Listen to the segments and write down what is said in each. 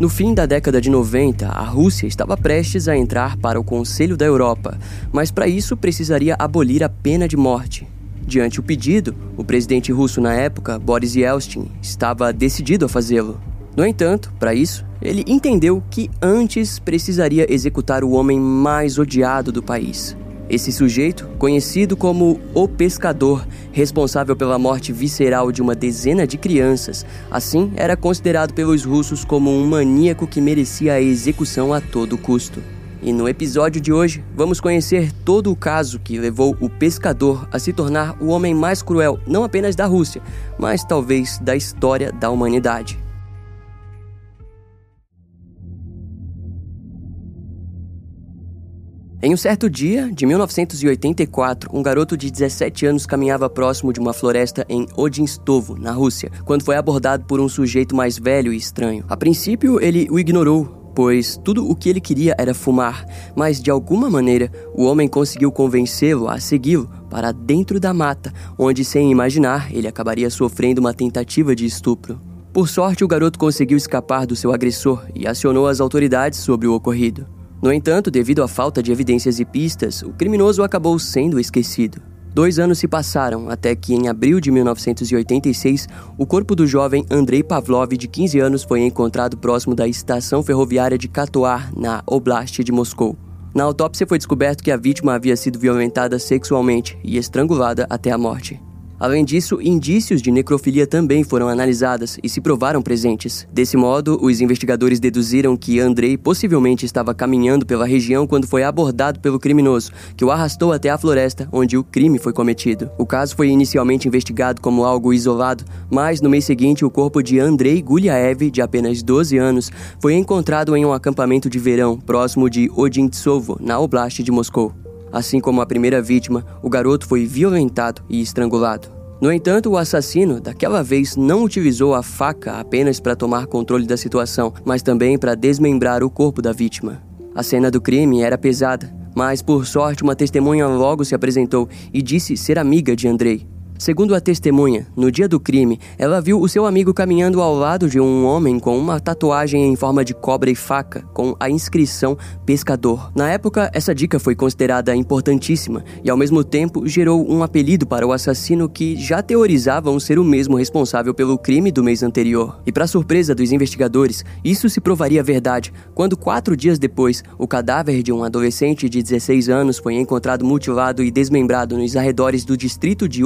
No fim da década de 90, a Rússia estava prestes a entrar para o Conselho da Europa, mas para isso precisaria abolir a pena de morte. Diante o pedido, o presidente russo na época, Boris Yeltsin, estava decidido a fazê-lo. No entanto, para isso, ele entendeu que antes precisaria executar o homem mais odiado do país, esse sujeito, conhecido como o pescador, responsável pela morte visceral de uma dezena de crianças, assim era considerado pelos russos como um maníaco que merecia a execução a todo custo. E no episódio de hoje, vamos conhecer todo o caso que levou o pescador a se tornar o homem mais cruel, não apenas da Rússia, mas talvez da história da humanidade. Em um certo dia, de 1984, um garoto de 17 anos caminhava próximo de uma floresta em Odinstovo, na Rússia, quando foi abordado por um sujeito mais velho e estranho. A princípio, ele o ignorou, pois tudo o que ele queria era fumar, mas de alguma maneira o homem conseguiu convencê-lo a segui-lo para dentro da mata, onde, sem imaginar, ele acabaria sofrendo uma tentativa de estupro. Por sorte, o garoto conseguiu escapar do seu agressor e acionou as autoridades sobre o ocorrido. No entanto, devido à falta de evidências e pistas, o criminoso acabou sendo esquecido. Dois anos se passaram até que, em abril de 1986, o corpo do jovem Andrei Pavlov, de 15 anos, foi encontrado próximo da estação ferroviária de Katoar, na Oblast de Moscou. Na autópsia foi descoberto que a vítima havia sido violentada sexualmente e estrangulada até a morte. Além disso, indícios de necrofilia também foram analisadas e se provaram presentes. Desse modo, os investigadores deduziram que Andrei possivelmente estava caminhando pela região quando foi abordado pelo criminoso, que o arrastou até a floresta onde o crime foi cometido. O caso foi inicialmente investigado como algo isolado, mas no mês seguinte o corpo de Andrei Guliaev, de apenas 12 anos, foi encontrado em um acampamento de verão próximo de Odintsovo, na Oblast de Moscou. Assim como a primeira vítima, o garoto foi violentado e estrangulado. No entanto, o assassino daquela vez não utilizou a faca apenas para tomar controle da situação, mas também para desmembrar o corpo da vítima. A cena do crime era pesada, mas por sorte uma testemunha logo se apresentou e disse ser amiga de Andrei. Segundo a testemunha, no dia do crime, ela viu o seu amigo caminhando ao lado de um homem com uma tatuagem em forma de cobra e faca, com a inscrição pescador. Na época, essa dica foi considerada importantíssima e, ao mesmo tempo, gerou um apelido para o assassino que já teorizavam ser o mesmo responsável pelo crime do mês anterior. E, para surpresa dos investigadores, isso se provaria verdade quando, quatro dias depois, o cadáver de um adolescente de 16 anos foi encontrado mutilado e desmembrado nos arredores do distrito de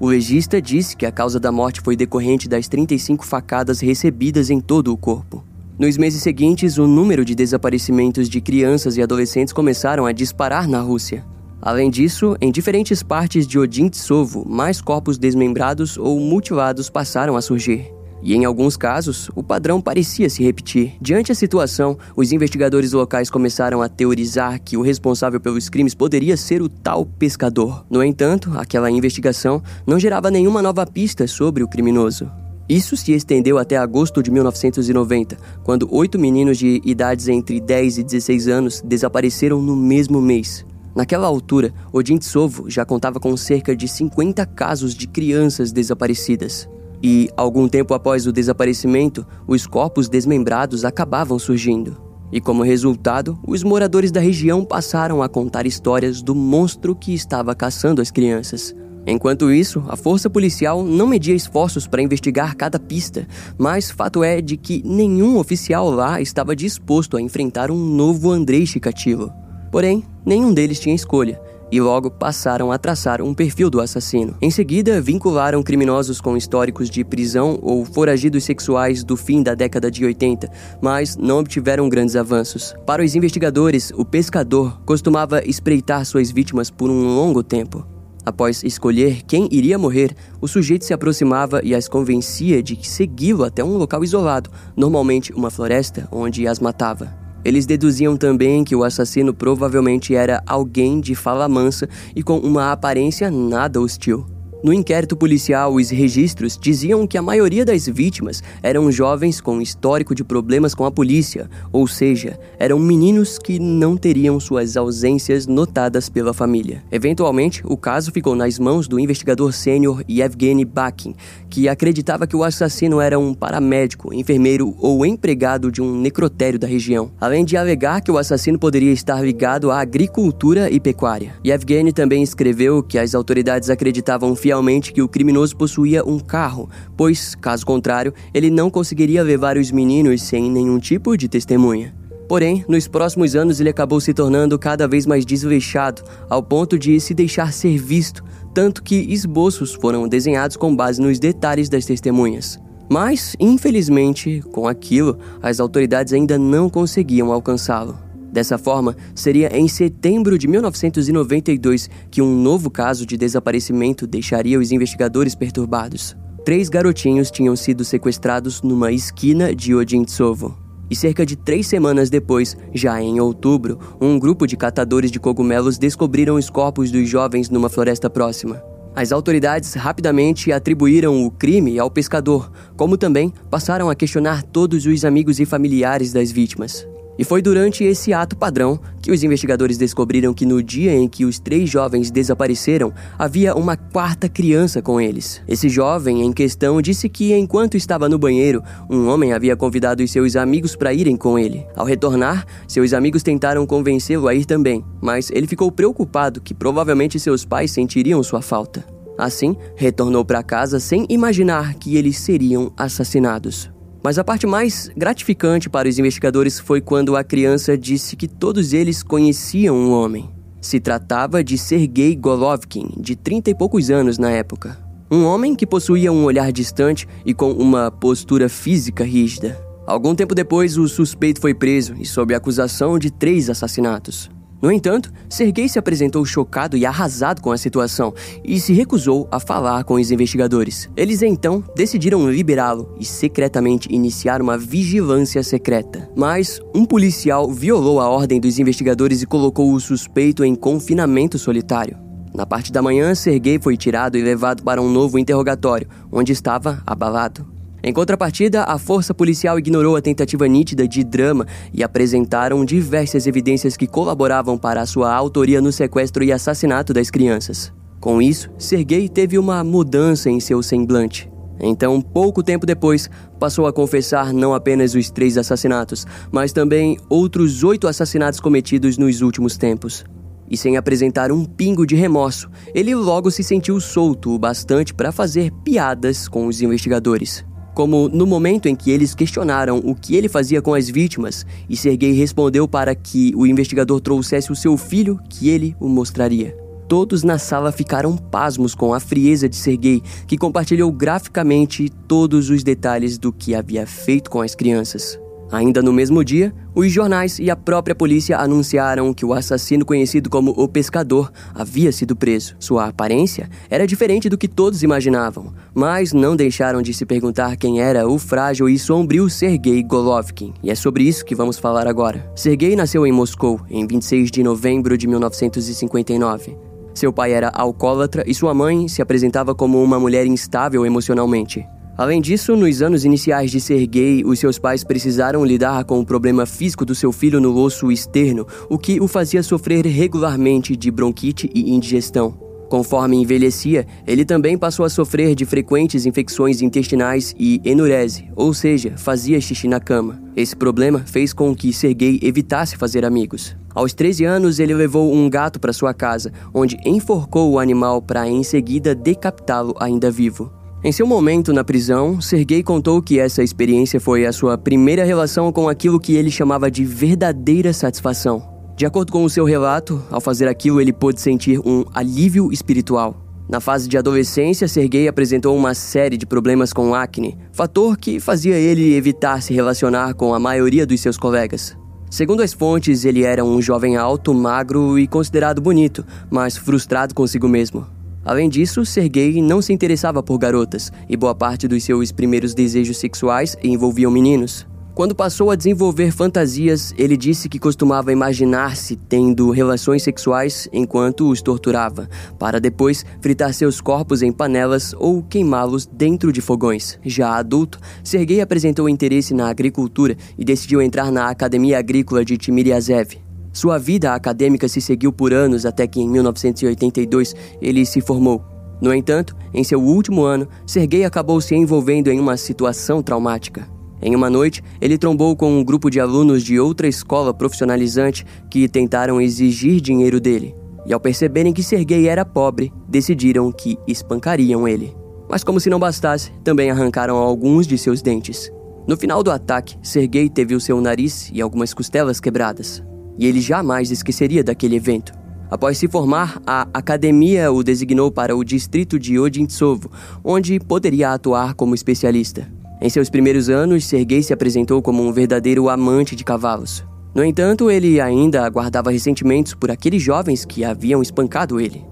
O legista disse que a causa da morte foi decorrente das 35 facadas recebidas em todo o corpo. Nos meses seguintes, o número de desaparecimentos de crianças e adolescentes começaram a disparar na Rússia. Além disso, em diferentes partes de Odintsovo, mais corpos desmembrados ou mutilados passaram a surgir. E em alguns casos, o padrão parecia se repetir. Diante da situação, os investigadores locais começaram a teorizar que o responsável pelos crimes poderia ser o tal pescador. No entanto, aquela investigação não gerava nenhuma nova pista sobre o criminoso. Isso se estendeu até agosto de 1990, quando oito meninos de idades entre 10 e 16 anos desapareceram no mesmo mês. Naquela altura, Odintsovo já contava com cerca de 50 casos de crianças desaparecidas. E, algum tempo após o desaparecimento, os corpos desmembrados acabavam surgindo. E como resultado, os moradores da região passaram a contar histórias do monstro que estava caçando as crianças. Enquanto isso, a força policial não media esforços para investigar cada pista, mas fato é de que nenhum oficial lá estava disposto a enfrentar um novo Andrei Chikatilo. Porém, nenhum deles tinha escolha, e logo passaram a traçar um perfil do assassino. Em seguida, vincularam criminosos com históricos de prisão ou foragidos sexuais do fim da década de 80, mas não obtiveram grandes avanços. Para os investigadores, o pescador costumava espreitar suas vítimas por um longo tempo. Após escolher quem iria morrer, o sujeito se aproximava e as convencia de segui-lo até um local isolado, normalmente uma floresta, onde as matava. Eles deduziam também que o assassino provavelmente era alguém de fala mansa e com uma aparência nada hostil. No inquérito policial, os registros diziam que a maioria das vítimas eram jovens com histórico de problemas com a polícia, ou seja, eram meninos que não teriam suas ausências notadas pela família. Eventualmente, o caso ficou nas mãos do investigador sênior Yevgeny Bakin, que acreditava que o assassino era um paramédico, enfermeiro ou empregado de um necrotério da região, além de alegar que o assassino poderia estar ligado à agricultura e pecuária. Yevgeny também escreveu que as autoridades acreditavam fielmente que o criminoso possuía um carro, pois, caso contrário, ele não conseguiria levar os meninos sem nenhum tipo de testemunha. Porém, nos próximos anos ele acabou se tornando cada vez mais desleixado, ao ponto de se deixar ser visto, tanto que esboços foram desenhados com base nos detalhes das testemunhas. Mas, infelizmente, com aquilo, as autoridades ainda não conseguiam alcançá-lo. Dessa forma, seria em setembro de 1992 que um novo caso de desaparecimento deixaria os investigadores perturbados. Três garotinhos tinham sido sequestrados numa esquina de Odintsovo. E cerca de três semanas depois, já em outubro, um grupo de catadores de cogumelos descobriram os corpos dos jovens numa floresta próxima. As autoridades rapidamente atribuíram o crime ao pescador, como também passaram a questionar todos os amigos e familiares das vítimas. E foi durante esse ato padrão que os investigadores descobriram que no dia em que os três jovens desapareceram, havia uma quarta criança com eles. Esse jovem em questão disse que enquanto estava no banheiro, um homem havia convidado os seus amigos para irem com ele. Ao retornar, seus amigos tentaram convencê-lo a ir também, mas ele ficou preocupado que provavelmente seus pais sentiriam sua falta. Assim, retornou para casa sem imaginar que eles seriam assassinados. Mas a parte mais gratificante para os investigadores foi quando a criança disse que todos eles conheciam um homem. Se tratava de Sergei Golovkin, de trinta e poucos anos na época. Um homem que possuía um olhar distante e com uma postura física rígida. Algum tempo depois, o suspeito foi preso e sob acusação de três assassinatos. No entanto, Sergei se apresentou chocado e arrasado com a situação e se recusou a falar com os investigadores. Eles então decidiram liberá-lo e secretamente iniciar uma vigilância secreta. Mas um policial violou a ordem dos investigadores e colocou o suspeito em confinamento solitário. Na parte da manhã, Sergei foi tirado e levado para um novo interrogatório, onde estava abalado. Em contrapartida, a força policial ignorou a tentativa nítida de drama e apresentaram diversas evidências que colaboravam para a sua autoria no sequestro e assassinato das crianças. Com isso, Sergei teve uma mudança em seu semblante. Então, pouco tempo depois, passou a confessar não apenas os três assassinatos, mas também outros oito assassinatos cometidos nos últimos tempos. E sem apresentar um pingo de remorso, ele logo se sentiu solto o bastante para fazer piadas com os investigadores como no momento em que eles questionaram o que ele fazia com as vítimas, e Sergei respondeu para que o investigador trouxesse o seu filho, que ele o mostraria. Todos na sala ficaram pasmos com a frieza de Sergei, que compartilhou graficamente todos os detalhes do que havia feito com as crianças. Ainda no mesmo dia, os jornais e a própria polícia anunciaram que o assassino conhecido como o Pescador havia sido preso. Sua aparência era diferente do que todos imaginavam, mas não deixaram de se perguntar quem era o frágil e sombrio Sergei Golovkin. E é sobre isso que vamos falar agora. Sergei nasceu em Moscou em 26 de novembro de 1959. Seu pai era alcoólatra e sua mãe se apresentava como uma mulher instável emocionalmente. Além disso, nos anos iniciais de ser gay, os seus pais precisaram lidar com o problema físico do seu filho no osso externo, o que o fazia sofrer regularmente de bronquite e indigestão. Conforme envelhecia, ele também passou a sofrer de frequentes infecções intestinais e enurese, ou seja, fazia xixi na cama. Esse problema fez com que Sergei evitasse fazer amigos. Aos 13 anos, ele levou um gato para sua casa, onde enforcou o animal para em seguida decapitá-lo ainda vivo. Em seu momento na prisão, Sergei contou que essa experiência foi a sua primeira relação com aquilo que ele chamava de verdadeira satisfação. De acordo com o seu relato, ao fazer aquilo ele pôde sentir um alívio espiritual. Na fase de adolescência, Sergei apresentou uma série de problemas com acne, fator que fazia ele evitar se relacionar com a maioria dos seus colegas. Segundo as fontes, ele era um jovem alto, magro e considerado bonito, mas frustrado consigo mesmo. Além disso, Sergei não se interessava por garotas, e boa parte dos seus primeiros desejos sexuais envolviam meninos. Quando passou a desenvolver fantasias, ele disse que costumava imaginar-se tendo relações sexuais enquanto os torturava, para depois fritar seus corpos em panelas ou queimá-los dentro de fogões. Já adulto, Sergei apresentou interesse na agricultura e decidiu entrar na Academia Agrícola de Timiriazev. Sua vida acadêmica se seguiu por anos até que em 1982 ele se formou. No entanto, em seu último ano, Sergei acabou se envolvendo em uma situação traumática. Em uma noite, ele trombou com um grupo de alunos de outra escola profissionalizante que tentaram exigir dinheiro dele. E ao perceberem que Sergei era pobre, decidiram que espancariam ele. Mas como se não bastasse, também arrancaram alguns de seus dentes. No final do ataque, Sergei teve o seu nariz e algumas costelas quebradas. E ele jamais esqueceria daquele evento. Após se formar, a academia o designou para o distrito de Odintsovo, onde poderia atuar como especialista. Em seus primeiros anos, Sergei se apresentou como um verdadeiro amante de cavalos. No entanto, ele ainda aguardava ressentimentos por aqueles jovens que haviam espancado ele.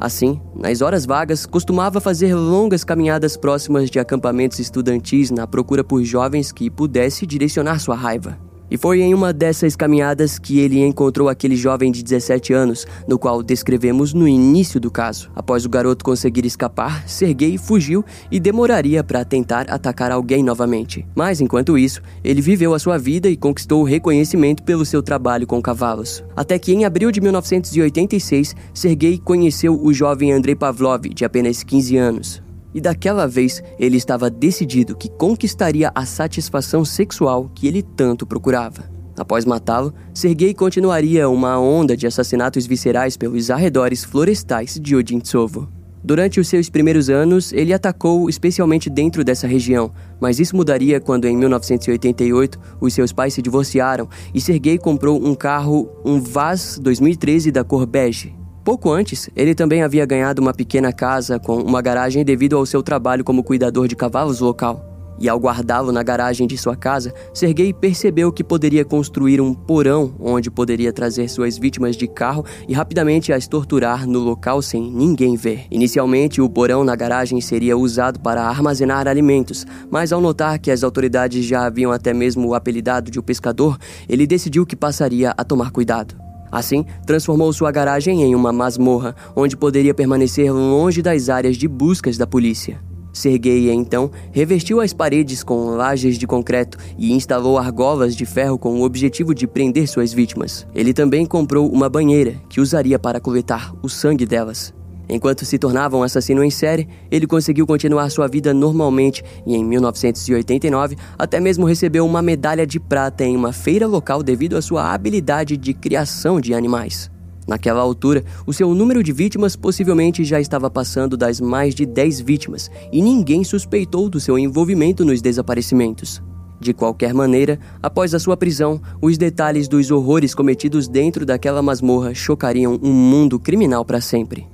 Assim, nas horas vagas, costumava fazer longas caminhadas próximas de acampamentos estudantis na procura por jovens que pudesse direcionar sua raiva. E foi em uma dessas caminhadas que ele encontrou aquele jovem de 17 anos, no qual descrevemos no início do caso. Após o garoto conseguir escapar, Sergei fugiu e demoraria para tentar atacar alguém novamente. Mas enquanto isso, ele viveu a sua vida e conquistou o reconhecimento pelo seu trabalho com cavalos. Até que em abril de 1986, Sergei conheceu o jovem Andrei Pavlov, de apenas 15 anos. E daquela vez ele estava decidido que conquistaria a satisfação sexual que ele tanto procurava. Após matá-lo, Sergei continuaria uma onda de assassinatos viscerais pelos arredores florestais de Odintsovo. Durante os seus primeiros anos, ele atacou especialmente dentro dessa região, mas isso mudaria quando, em 1988, os seus pais se divorciaram e Sergei comprou um carro, um Vaz 2013 da cor bege. Pouco antes, ele também havia ganhado uma pequena casa com uma garagem devido ao seu trabalho como cuidador de cavalos local. E ao guardá-lo na garagem de sua casa, Sergei percebeu que poderia construir um porão onde poderia trazer suas vítimas de carro e rapidamente as torturar no local sem ninguém ver. Inicialmente, o porão na garagem seria usado para armazenar alimentos, mas ao notar que as autoridades já haviam até mesmo o apelidado de o pescador, ele decidiu que passaria a tomar cuidado. Assim, transformou sua garagem em uma masmorra, onde poderia permanecer longe das áreas de buscas da polícia. Sergei, então, revestiu as paredes com lajes de concreto e instalou argolas de ferro com o objetivo de prender suas vítimas. Ele também comprou uma banheira que usaria para coletar o sangue delas. Enquanto se tornava um assassino em série, ele conseguiu continuar sua vida normalmente e, em 1989, até mesmo recebeu uma medalha de prata em uma feira local devido à sua habilidade de criação de animais. Naquela altura, o seu número de vítimas possivelmente já estava passando das mais de 10 vítimas e ninguém suspeitou do seu envolvimento nos desaparecimentos. De qualquer maneira, após a sua prisão, os detalhes dos horrores cometidos dentro daquela masmorra chocariam um mundo criminal para sempre.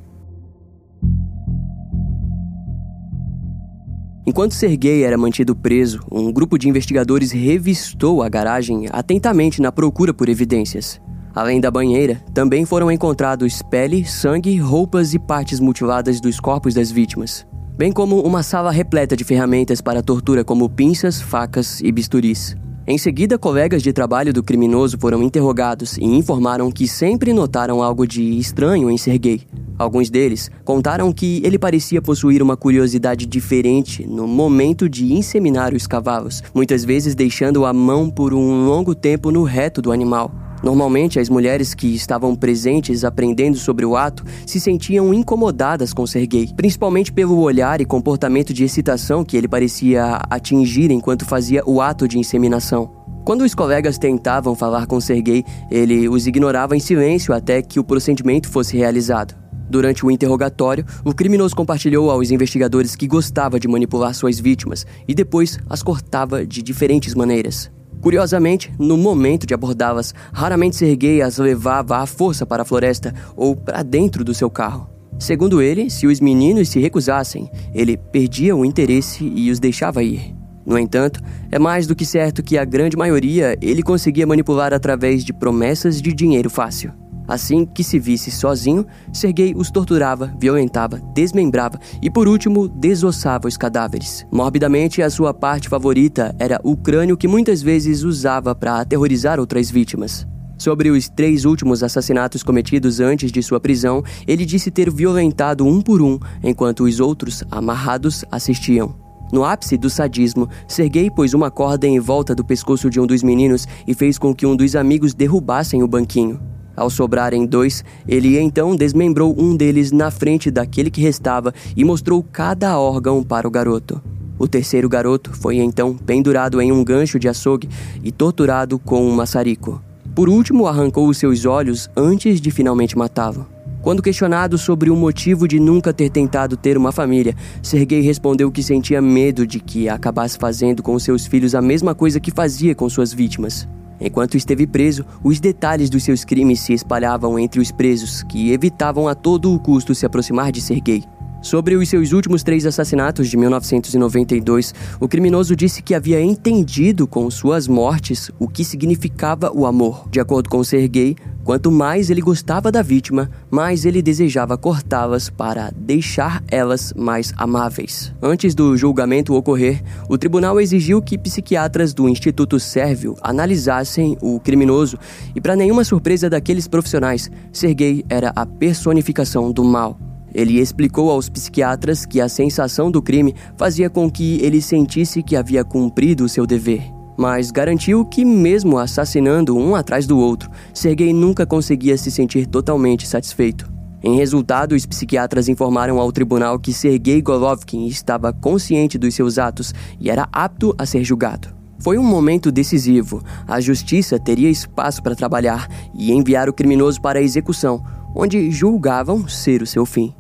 Enquanto Sergei era mantido preso, um grupo de investigadores revistou a garagem atentamente na procura por evidências. Além da banheira, também foram encontrados pele, sangue, roupas e partes mutiladas dos corpos das vítimas, bem como uma sala repleta de ferramentas para tortura como pinças, facas e bisturis. Em seguida, colegas de trabalho do criminoso foram interrogados e informaram que sempre notaram algo de estranho em Sergei, Alguns deles contaram que ele parecia possuir uma curiosidade diferente no momento de inseminar os cavalos, muitas vezes deixando a mão por um longo tempo no reto do animal. Normalmente, as mulheres que estavam presentes aprendendo sobre o ato se sentiam incomodadas com Sergei, principalmente pelo olhar e comportamento de excitação que ele parecia atingir enquanto fazia o ato de inseminação. Quando os colegas tentavam falar com Sergei, ele os ignorava em silêncio até que o procedimento fosse realizado. Durante o interrogatório, o criminoso compartilhou aos investigadores que gostava de manipular suas vítimas e depois as cortava de diferentes maneiras. Curiosamente, no momento de abordá-las, raramente Sergei as levava à força para a floresta ou para dentro do seu carro. Segundo ele, se os meninos se recusassem, ele perdia o interesse e os deixava ir. No entanto, é mais do que certo que a grande maioria ele conseguia manipular através de promessas de dinheiro fácil. Assim que se visse sozinho, Sergei os torturava, violentava, desmembrava e, por último, desossava os cadáveres. Morbidamente, a sua parte favorita era o crânio que muitas vezes usava para aterrorizar outras vítimas. Sobre os três últimos assassinatos cometidos antes de sua prisão, ele disse ter violentado um por um, enquanto os outros, amarrados, assistiam. No ápice do sadismo, Sergei pôs uma corda em volta do pescoço de um dos meninos e fez com que um dos amigos derrubassem o banquinho. Ao sobrarem dois, ele então desmembrou um deles na frente daquele que restava e mostrou cada órgão para o garoto. O terceiro garoto foi então pendurado em um gancho de açougue e torturado com um maçarico. Por último, arrancou os seus olhos antes de finalmente matá-lo. Quando questionado sobre o motivo de nunca ter tentado ter uma família, Sergei respondeu que sentia medo de que acabasse fazendo com seus filhos a mesma coisa que fazia com suas vítimas. Enquanto esteve preso, os detalhes dos seus crimes se espalhavam entre os presos, que evitavam a todo o custo se aproximar de Sergei. Sobre os seus últimos três assassinatos de 1992, o criminoso disse que havia entendido com suas mortes o que significava o amor. De acordo com Sergei, quanto mais ele gostava da vítima, mais ele desejava cortá-las para deixar elas mais amáveis. Antes do julgamento ocorrer, o tribunal exigiu que psiquiatras do Instituto Sérvio analisassem o criminoso e, para nenhuma surpresa daqueles profissionais, Sergei era a personificação do mal. Ele explicou aos psiquiatras que a sensação do crime fazia com que ele sentisse que havia cumprido o seu dever. Mas garantiu que, mesmo assassinando um atrás do outro, Sergei nunca conseguia se sentir totalmente satisfeito. Em resultado, os psiquiatras informaram ao tribunal que Sergei Golovkin estava consciente dos seus atos e era apto a ser julgado. Foi um momento decisivo. A justiça teria espaço para trabalhar e enviar o criminoso para a execução, onde julgavam ser o seu fim.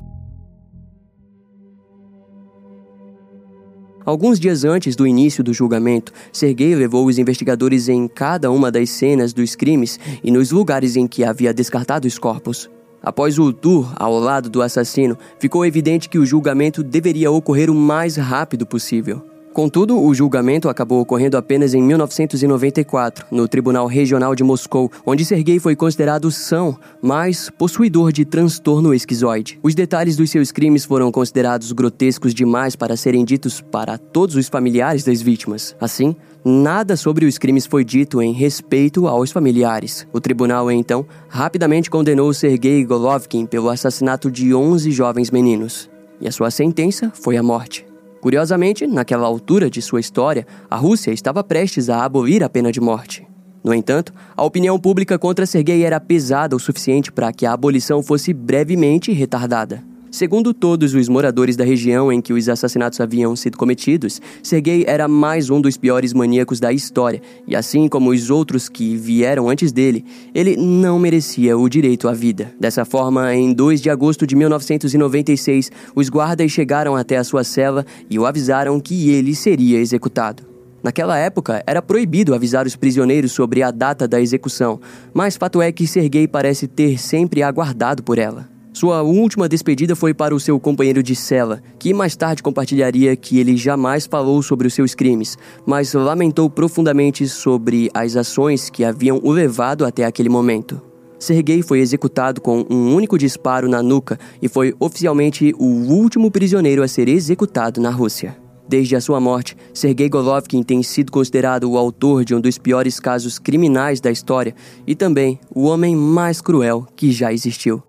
Alguns dias antes do início do julgamento, Sergei levou os investigadores em cada uma das cenas dos crimes e nos lugares em que havia descartado os corpos. Após o tour ao lado do assassino, ficou evidente que o julgamento deveria ocorrer o mais rápido possível. Contudo, o julgamento acabou ocorrendo apenas em 1994, no Tribunal Regional de Moscou, onde Sergei foi considerado são, mas possuidor de transtorno esquizoide. Os detalhes dos seus crimes foram considerados grotescos demais para serem ditos para todos os familiares das vítimas. Assim, nada sobre os crimes foi dito em respeito aos familiares. O tribunal, então, rapidamente condenou Sergei Golovkin pelo assassinato de 11 jovens meninos. E a sua sentença foi a morte. Curiosamente, naquela altura de sua história, a Rússia estava prestes a abolir a pena de morte. No entanto, a opinião pública contra Sergei era pesada o suficiente para que a abolição fosse brevemente retardada. Segundo todos os moradores da região em que os assassinatos haviam sido cometidos, Sergei era mais um dos piores maníacos da história, e assim como os outros que vieram antes dele, ele não merecia o direito à vida. Dessa forma, em 2 de agosto de 1996, os guardas chegaram até a sua cela e o avisaram que ele seria executado. Naquela época, era proibido avisar os prisioneiros sobre a data da execução, mas fato é que Sergei parece ter sempre aguardado por ela. Sua última despedida foi para o seu companheiro de cela, que mais tarde compartilharia que ele jamais falou sobre os seus crimes, mas lamentou profundamente sobre as ações que haviam o levado até aquele momento. Sergei foi executado com um único disparo na nuca e foi oficialmente o último prisioneiro a ser executado na Rússia. Desde a sua morte, Sergei Golovkin tem sido considerado o autor de um dos piores casos criminais da história e também o homem mais cruel que já existiu.